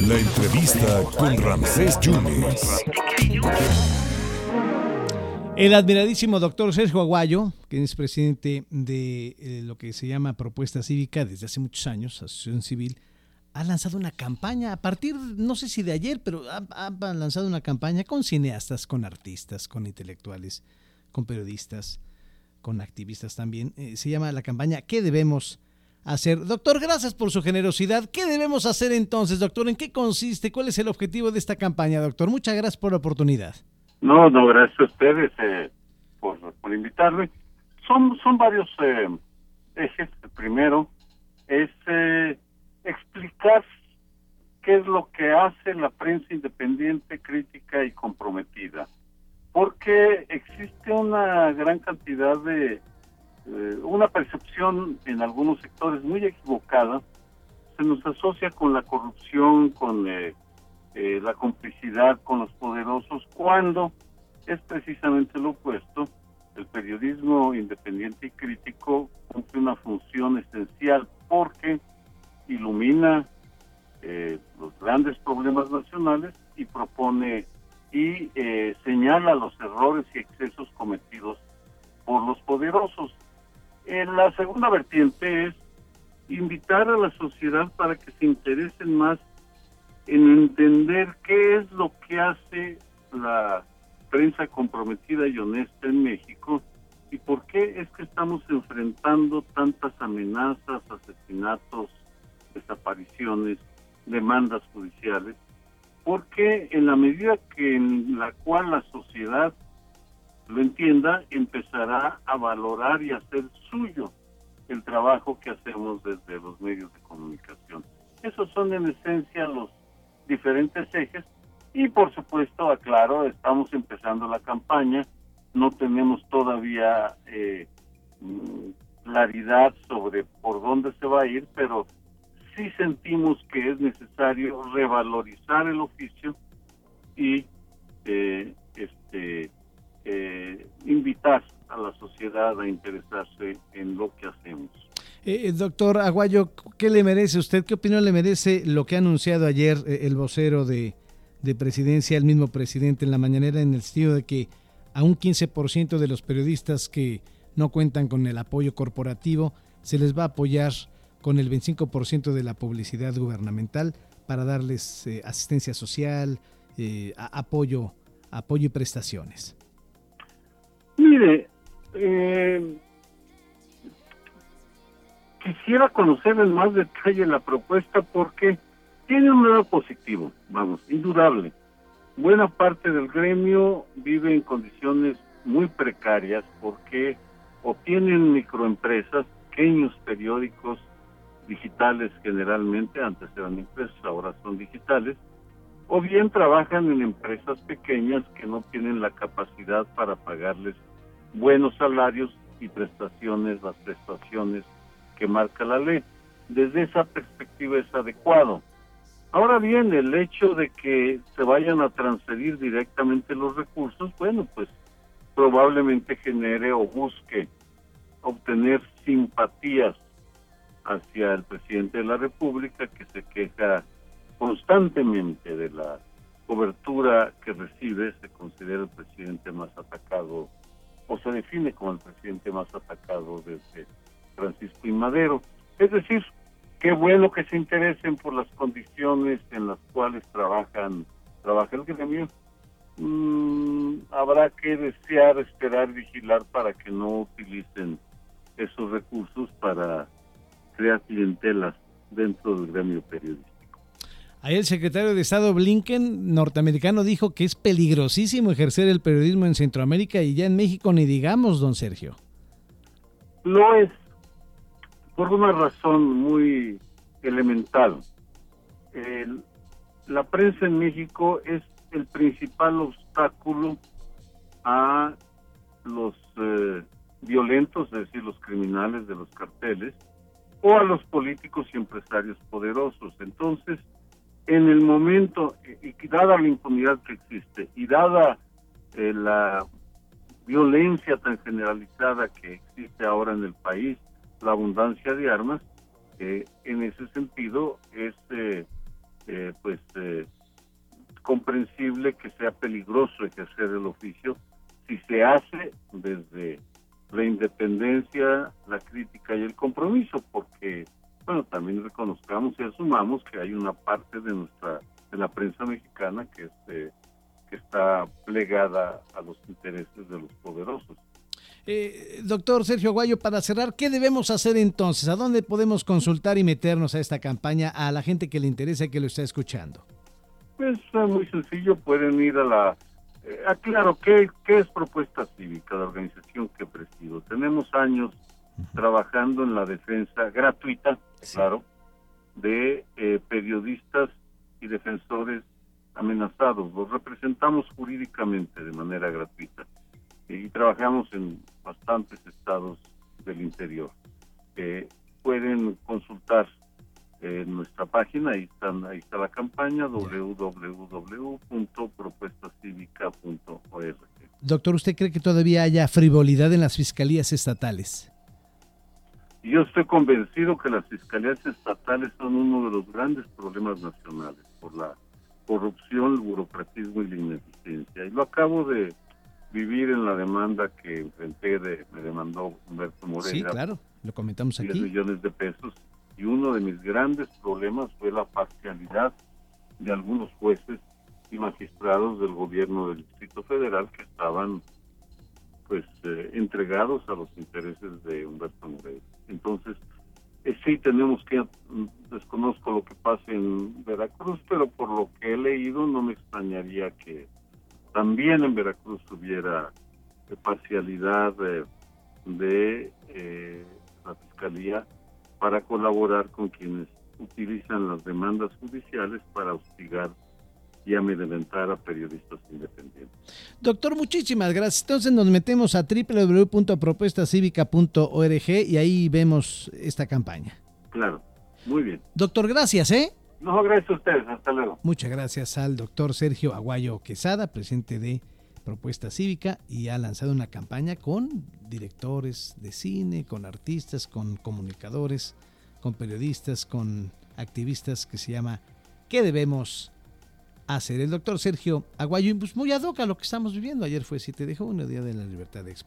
La entrevista con Ramsés Yunes. El admiradísimo doctor Sergio Aguayo, que es presidente de eh, lo que se llama Propuesta Cívica desde hace muchos años, Asociación Civil, ha lanzado una campaña a partir, no sé si de ayer, pero ha, lanzado una campaña con cineastas, con artistas, con intelectuales, con periodistas, con activistas también. Eh, se llama la campaña ¿Qué debemos hacer? Doctor, gracias por su generosidad. ¿Qué debemos hacer entonces, doctor? ¿En qué consiste? ¿Cuál es el objetivo de esta campaña, doctor? Muchas gracias por la oportunidad. No, no, gracias a ustedes eh, por, por invitarme. Son, son varios eh, ejes. El primero es eh, explicar qué es lo que hace la prensa independiente, crítica y comprometida. Porque existe una gran cantidad de, una percepción en algunos sectores muy equivocada, se nos asocia con la corrupción, con eh, la complicidad con los poderosos, cuando es precisamente lo opuesto. El periodismo independiente y crítico cumple una función esencial porque ilumina eh, los grandes problemas nacionales y propone y eh, señala los errores y excesos En la segunda vertiente es invitar a la sociedad para que se interesen más en entender qué es lo que hace la prensa comprometida y honesta en México y por qué es que estamos enfrentando tantas amenazas, asesinatos, desapariciones, demandas judiciales, porque en la medida que en la cual la sociedad lo entienda, empezará a valorar y hacer suyo el trabajo que hacemos desde los medios de comunicación. Esos son en esencia los diferentes ejes y por supuesto, aclaro, estamos empezando la campaña, no tenemos todavía eh, mm, claridad sobre por dónde se va a ir, pero sí sentimos que es necesario revalorizar el oficio y eh, este eh, invitar a la sociedad a interesarse en lo que hacemos. Eh, eh, doctor Aguayo, ¿qué le merece usted? ¿Qué opinión le merece lo que ha anunciado ayer eh, el vocero de, presidencia, el mismo presidente en la mañanera, en el sentido de que a un 15% de los periodistas que no cuentan con el apoyo corporativo se les va a apoyar con el 25% de la publicidad gubernamental para darles asistencia social, apoyo, apoyo y prestaciones? Mire, eh, quisiera conocer en más detalle la propuesta porque tiene un lado positivo, vamos, indudable. Buena parte del gremio vive en condiciones muy precarias porque o tienen microempresas, pequeños periódicos digitales generalmente, antes eran impresos, ahora son digitales, o bien trabajan en empresas pequeñas que no tienen la capacidad para pagarles buenos salarios y prestaciones, las prestaciones que marca la ley. Desde esa perspectiva es adecuado. Ahora bien, el hecho de que se vayan a transferir directamente los recursos, bueno, pues probablemente genere o busque obtener simpatías hacia el presidente de la República que se queja constantemente de la cobertura que recibe, se considera el presidente más atacado o se define como el presidente más atacado desde Francisco y Madero. Es decir, qué bueno que se interesen por las condiciones en las cuales trabajan trabaja el gremio. Mm, habrá que desear, esperar, vigilar para que no utilicen esos recursos para crear clientelas dentro del gremio periodístico. Ahí el secretario de Estado Blinken, norteamericano, dijo que es peligrosísimo ejercer el periodismo en Centroamérica y ya en México ni digamos, don Sergio. Lo es, por una razón muy elemental. la prensa en México es el principal obstáculo a los eh, violentos, es decir, los criminales de los carteles, o a los políticos y empresarios poderosos. Entonces, en el momento, y dada la impunidad que existe, y dada eh, la violencia tan generalizada que existe ahora en el país, la abundancia de armas, en ese sentido, es pues comprensible que sea peligroso ejercer el oficio asumamos que hay una parte de nuestra, de la prensa mexicana que, este, que está plegada a los intereses de los poderosos. Eh, doctor Sergio Aguayo, para cerrar, ¿qué debemos hacer entonces? ¿A dónde podemos consultar y meternos a esta campaña a la gente que le interesa y que lo está escuchando? Pues muy sencillo, pueden ir a la eh, aclaro, ¿qué, ¿qué es Propuesta Cívica, la organización que presido? Tenemos años trabajando en la defensa gratuita, claro, de eh, periodistas y defensores amenazados. Los representamos jurídicamente de manera gratuita y trabajamos en bastantes estados del interior. Eh, pueden consultar en nuestra página, ahí, están, ahí está la campaña www.propuestacivica.org. Doctor, ¿usted cree que todavía haya frivolidad en las fiscalías estatales? Yo estoy convencido que las fiscalías estatales son uno de los grandes problemas nacionales por la corrupción, el burocratismo y la ineficiencia. Y lo acabo de vivir en la demanda que enfrenté, de, me demandó Humberto Moreira. Sí, claro, lo comentamos aquí. 10 millones de pesos y uno de mis grandes problemas fue la parcialidad de algunos jueces y magistrados del gobierno del Distrito Federal que estaban pues eh, entregados a los intereses de Humberto Moreira. Sí tenemos que, mm, desconozco lo que pasa en Veracruz, pero por lo que he leído no me extrañaría que también en Veracruz hubiera parcialidad de, de eh, la Fiscalía para colaborar con quienes utilizan las demandas judiciales para hostigar y amedrentar a periodistas independientes. Doctor, muchísimas gracias. Entonces nos metemos a www.propuestacivica.org y ahí vemos esta campaña. Claro, muy bien. Doctor, gracias, ¿eh? No, gracias a ustedes. Hasta luego. Muchas gracias al doctor Sergio Aguayo Quesada, presidente de Propuesta Cívica, y ha lanzado una campaña con directores de cine, con artistas, con comunicadores, con periodistas, con activistas que se llama ¿Qué debemos hacer? El doctor Sergio Aguayo, pues muy ad lo que estamos viviendo. Ayer fue 7 de junio, Día de la Libertad de Expresión.